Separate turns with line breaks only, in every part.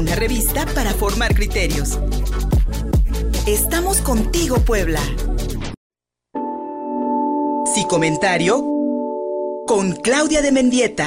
una revista para formar criterios. Estamos contigo, Puebla. Si comentario con Claudia de Mendieta.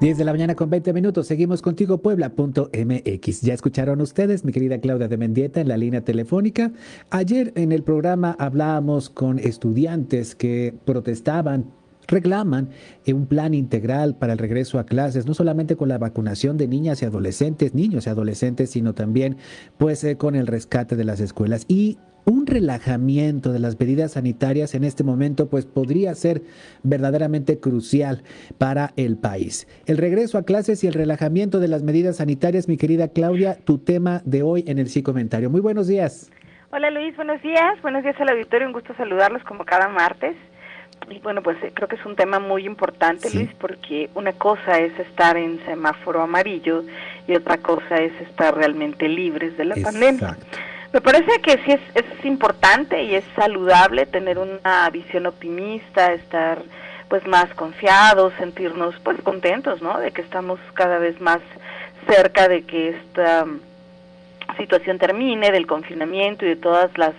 10 de la mañana con 20 minutos. Seguimos contigo, Puebla.mx. Ya escucharon ustedes, mi querida Claudia de Mendieta, en la línea telefónica. Ayer en el programa hablábamos con estudiantes que protestaban reclaman un plan integral para el regreso a clases, no solamente con la vacunación de niñas y adolescentes, niños y adolescentes, sino también pues eh, con el rescate de las escuelas. Y un relajamiento de las medidas sanitarias en este momento pues podría ser verdaderamente crucial para el país. El regreso a clases y el relajamiento de las medidas sanitarias, mi querida Claudia, tu tema de hoy en el sí comentario. Muy buenos días.
Hola Luis, buenos días. Buenos días al auditorio, un gusto saludarlos como cada martes. Y bueno, pues eh, creo que es un tema muy importante, Luis, porque una cosa es estar en semáforo amarillo y otra cosa es estar realmente libres de la pandemia. Me parece que sí es, es importante y es saludable tener una visión optimista, estar pues más confiados, sentirnos pues contentos, ¿no? De que estamos cada vez más cerca de que esta situación termine, del confinamiento y de todas las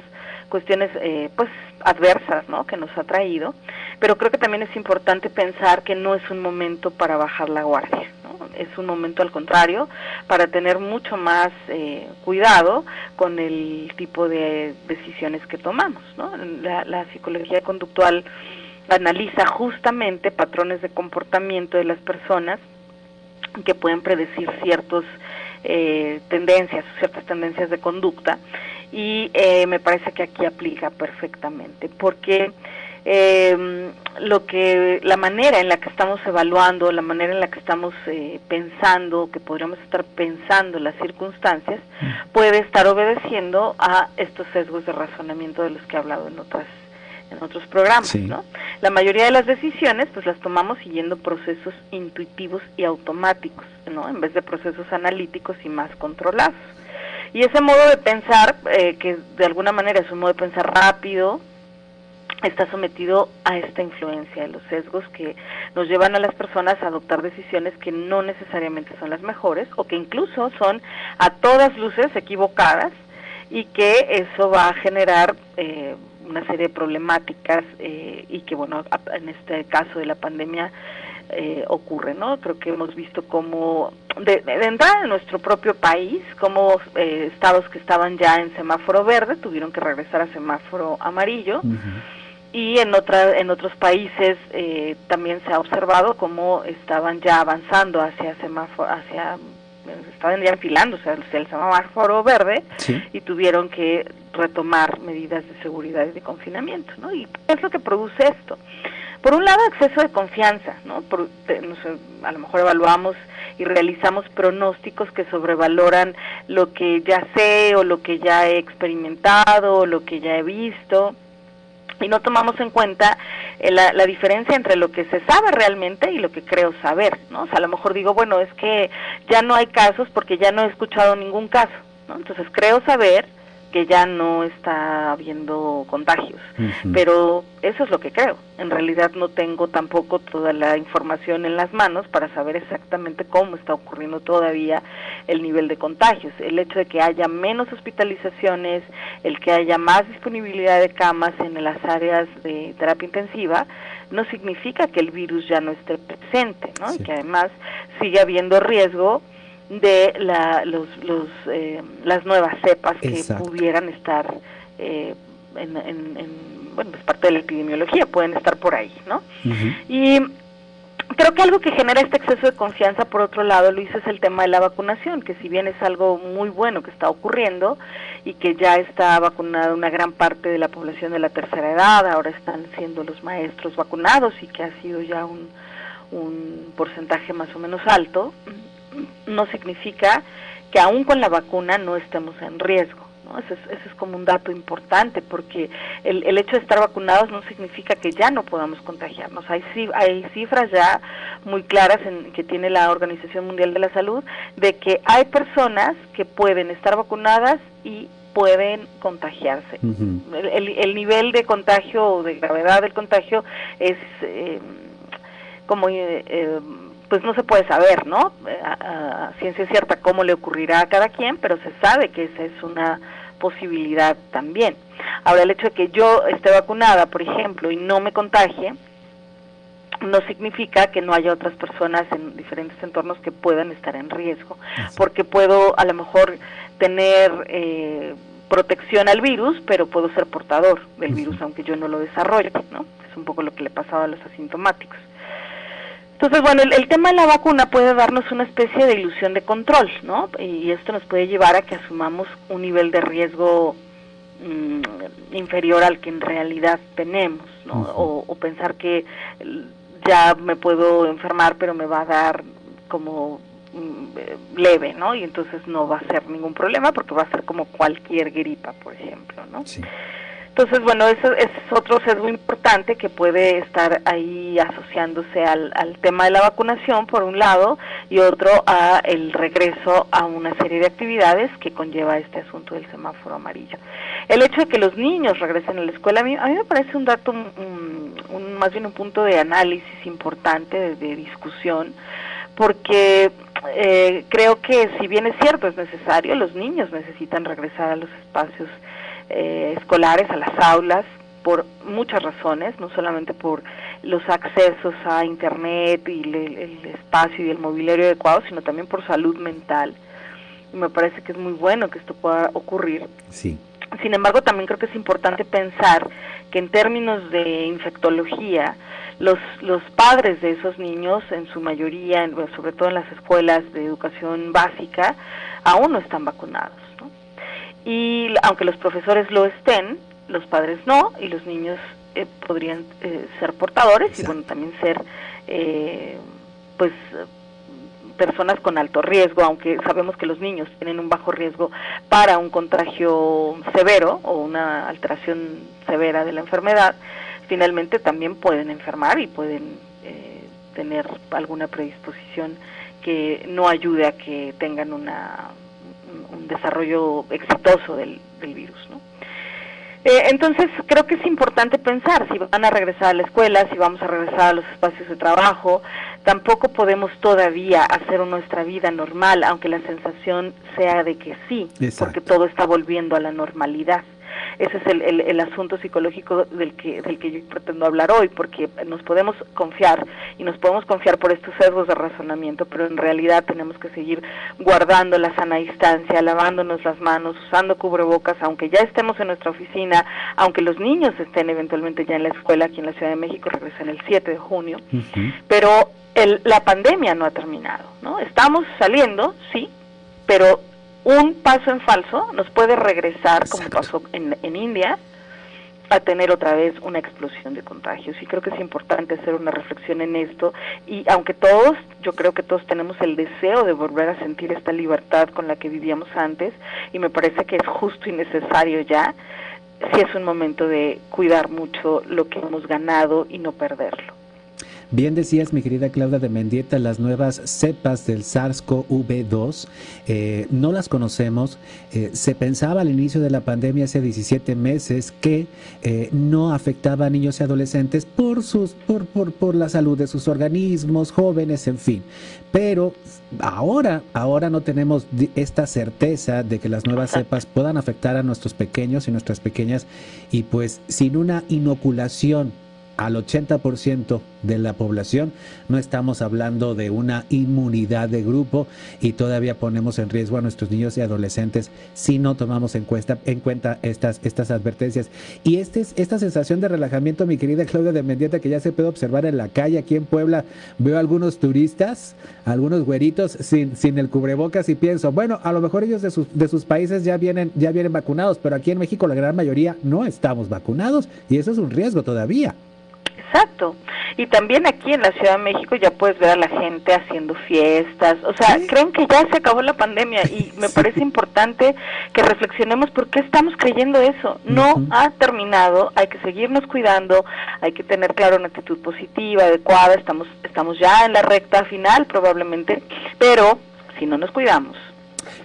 cuestiones eh, pues adversas, ¿no? Que nos ha traído. Pero creo que también es importante pensar que no es un momento para bajar la guardia es un momento al contrario para tener mucho más eh, cuidado con el tipo de decisiones que tomamos. ¿no? La, psicología conductual analiza justamente patrones de comportamiento de las personas que pueden predecir ciertos eh, tendencias, ciertas tendencias de conducta y eh, me parece que aquí aplica perfectamente porque eh, lo que la manera en la que estamos evaluando, la manera en la que estamos eh, pensando, que podríamos estar pensando las circunstancias, mm. puede estar obedeciendo a estos sesgos de razonamiento de los que he hablado en otras en otros programas, ¿no? La mayoría de las decisiones pues las tomamos siguiendo procesos intuitivos y automáticos, ¿no? En vez de procesos analíticos y más controlados. Y ese modo de pensar, eh, que de alguna manera es un modo de pensar rápido, está sometido a esta influencia de los sesgos que nos llevan a las personas a adoptar decisiones que no necesariamente son las mejores o que incluso son a todas luces equivocadas y que eso va a generar eh, una serie de problemáticas eh, y que bueno en este caso de la pandemia eh, ocurre, ¿no? Creo que hemos visto cómo, de, entrada en nuestro propio país, como estados que estaban ya en semáforo verde tuvieron que regresar a semáforo amarillo. Y en otra, en otros países eh, también se ha observado cómo estaban ya avanzando hacia semáforo hacia estaban ya enfilándose hacia el semáforo verde y tuvieron que retomar medidas de seguridad y de confinamiento ¿no? y qué es lo que produce esto por un lado exceso de confianza no, por, a lo mejor evaluamos y realizamos pronósticos que sobrevaloran lo que ya sé o lo que ya he experimentado o lo que ya he visto y no tomamos en cuenta eh, la, la, diferencia entre lo que se sabe realmente y lo que creo saber, ¿no? O sea, a lo mejor digo, bueno, es que ya no hay casos porque ya no he escuchado ningún caso, ¿no? Entonces creo saber que ya no está habiendo contagios. Pero eso es lo que creo. En realidad no tengo tampoco toda la información en las manos para saber exactamente cómo está ocurriendo todavía el nivel de contagios. El hecho de que haya menos hospitalizaciones, el que haya más disponibilidad de camas en las áreas de terapia intensiva, no significa que el virus ya no esté presente, ¿no? Y que además sigue habiendo riesgo de la, los, los, eh, las nuevas cepas que pudieran estar eh, en, en, bueno, es parte de la epidemiología, pueden estar por ahí, ¿no? Y creo que algo que genera este exceso de confianza, por otro lado, Luis, es el tema de la vacunación, que si bien es algo muy bueno que está ocurriendo y que ya está vacunada una gran parte de la población de la tercera edad, ahora están siendo los maestros vacunados y que ha sido ya un, un porcentaje más o menos alto, no significa que aún con la vacuna no estemos en riesgo. ¿no? Ese, es, como un dato importante porque el, el, hecho de estar vacunados no significa que ya no podamos contagiarnos. Hay, hay cifras ya muy claras en, que tiene la Organización Mundial de la Salud de que hay personas que pueden estar vacunadas y pueden contagiarse. el, el, nivel de contagio o de gravedad del contagio es... Eh, como eh, pues no se puede saber, ¿no? A, ciencia cierta cómo le ocurrirá a cada quien, pero se sabe que esa es una posibilidad también. Ahora, el hecho de que yo esté vacunada, por ejemplo, y no me contagie, no significa que no haya otras personas en diferentes entornos que puedan estar en riesgo, porque puedo a lo mejor tener eh, protección al virus, pero puedo ser portador del virus aunque yo no lo desarrolle, ¿no? Es un poco lo que le pasaba a los asintomáticos. Entonces, bueno, el, tema de la vacuna puede darnos una especie de ilusión de control, ¿no? Y esto nos puede llevar a que asumamos un nivel de riesgo mm, inferior al que en realidad tenemos, ¿no? o, pensar que ya me puedo enfermar, pero me va a dar como mm, leve, ¿no? Y entonces no va a ser ningún problema porque va a ser como cualquier gripa, por ejemplo, ¿no? Sí. Entonces, bueno, eso es otro sesgo importante que puede estar ahí asociándose al, al, tema de la vacunación, por un lado, y otro a el regreso a una serie de actividades que conlleva este asunto del semáforo amarillo. El hecho de que los niños regresen a la escuela, a mí, a me parece un dato, un, más bien un punto de análisis importante, de, discusión, porque eh, creo que si bien es cierto, es necesario, los niños necesitan regresar a los espacios eh, escolares, a las aulas, por muchas razones, no solamente por los accesos a Internet y el, espacio y el mobiliario adecuado, sino también por salud mental. Y me parece que es muy bueno que esto pueda ocurrir.
Sí.
Sin embargo, también creo que es importante pensar que en términos de infectología, los, los padres de esos niños, en su mayoría, sobre todo en las escuelas de educación básica, aún no están vacunados y aunque los profesores lo estén, los padres no, y los niños eh, podrían eh, ser portadores y bueno, también ser eh, pues personas con alto riesgo, aunque sabemos que los niños tienen un bajo riesgo para un contagio severo o una alteración severa de la enfermedad, finalmente también pueden enfermar y pueden tener alguna predisposición que no ayude a que tengan una un desarrollo exitoso del, virus, ¿no? Eh, entonces, creo que es importante pensar si van a regresar a la escuela, si vamos a regresar a los espacios de trabajo. Tampoco podemos todavía hacer nuestra vida normal, aunque la sensación sea de que sí, porque todo está volviendo a la normalidad. Ese es el, el, asunto psicológico del que, del que yo pretendo hablar hoy, porque nos podemos confiar y nos podemos confiar por estos sesgos de razonamiento, pero en realidad tenemos que seguir guardando la sana distancia, lavándonos las manos, usando cubrebocas, aunque ya estemos en nuestra oficina, aunque los niños estén eventualmente ya en la escuela aquí en la Ciudad de México, regresan el 7 de junio, pero el, la pandemia no ha terminado, ¿no? Estamos saliendo, sí, pero un paso en falso nos puede regresar, como pasó en, en India, a tener otra vez una explosión de contagios. Y creo que es importante hacer una reflexión en esto. Y aunque todos, yo creo que todos tenemos el deseo de volver a sentir esta libertad con la que vivíamos antes, y me parece que es justo y necesario ya, sí es un momento de cuidar mucho lo que hemos ganado y no perderlo.
Bien decías, mi querida Claudia de Mendieta, las nuevas cepas del SARS-CoV-2 eh, no las conocemos. Eh, se pensaba al inicio de la pandemia, hace 17 meses, que eh, no afectaba a niños y adolescentes por, sus, por, por, por la salud de sus organismos, jóvenes, en fin. Pero ahora, ahora no tenemos esta certeza de que las nuevas cepas puedan afectar a nuestros pequeños y nuestras pequeñas y pues sin una inoculación al 80% de la población, no estamos hablando de una inmunidad de grupo y todavía ponemos en riesgo a nuestros niños y adolescentes si no tomamos en cuenta, en cuenta estas, estas advertencias. Y este, esta sensación de relajamiento, mi querida Claudia de Mendieta, que ya se puede observar en la calle aquí en Puebla, veo algunos turistas, algunos güeritos sin, sin el cubrebocas y pienso, bueno, a lo mejor ellos de sus, de sus países ya vienen, ya vienen vacunados, pero aquí en México la gran mayoría no estamos vacunados y eso es un riesgo todavía.
Exacto. Y también aquí en la Ciudad de México ya puedes ver a la gente haciendo fiestas. O sea, creen que ya se acabó la pandemia y me parece importante que reflexionemos por qué estamos creyendo eso. No ha terminado, hay que seguirnos cuidando, hay que tener claro una actitud positiva, adecuada. Estamos, estamos ya en la recta final probablemente, pero si no nos cuidamos,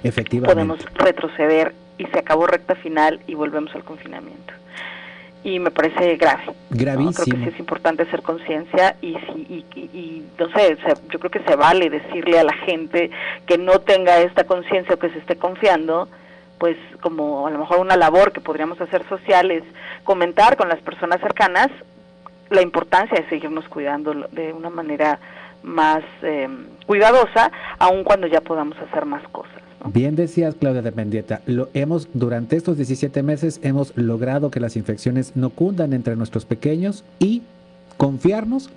Efectivamente.
podemos retroceder y se acabó recta final y volvemos al confinamiento. Y me parece grave.
Gravísimo.
Creo que sí es importante hacer conciencia y, y, y, no sé, yo creo que se vale decirle a la gente que no tenga esta conciencia o que se esté confiando, pues como a lo mejor una labor que podríamos hacer social es comentar con las personas cercanas la importancia de seguirnos cuidando de una manera más eh, cuidadosa, aun cuando ya podamos hacer más cosas.
Bien decías, Claudia de Mendieta, lo hemos, durante estos 17 meses hemos logrado que las infecciones no cundan entre nuestros pequeños y confiarnos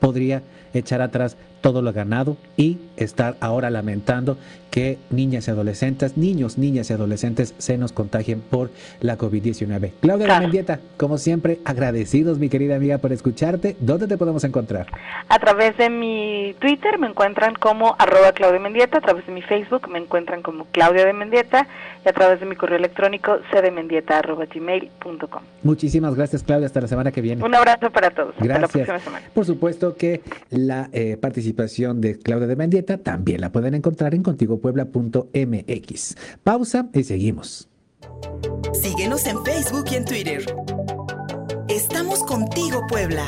podría echar atrás todo lo ganado y estar ahora lamentando que niñas y adolescentes, niños, niñas y adolescentes se nos contagien por la COVID-19. Claudia de Mendieta, como siempre, agradecidos, mi querida amiga, por escucharte. ¿Dónde te podemos encontrar?
A través de mi Twitter me encuentran como arroba Claudia Mendieta, a través de mi Facebook me encuentran como Claudia de Mendieta y a través de mi correo electrónico cdmendieta.gmail.com.
Muchísimas gracias, Claudia. Hasta la semana que viene.
Un abrazo para todos.
Gracias. Hasta la próxima semana. Por supuesto que la eh, participación de Claudia de Mendieta también la pueden encontrar en contigopuebla.mx. Pausa y seguimos.
Síguenos en Facebook y en Twitter. Estamos contigo, Puebla.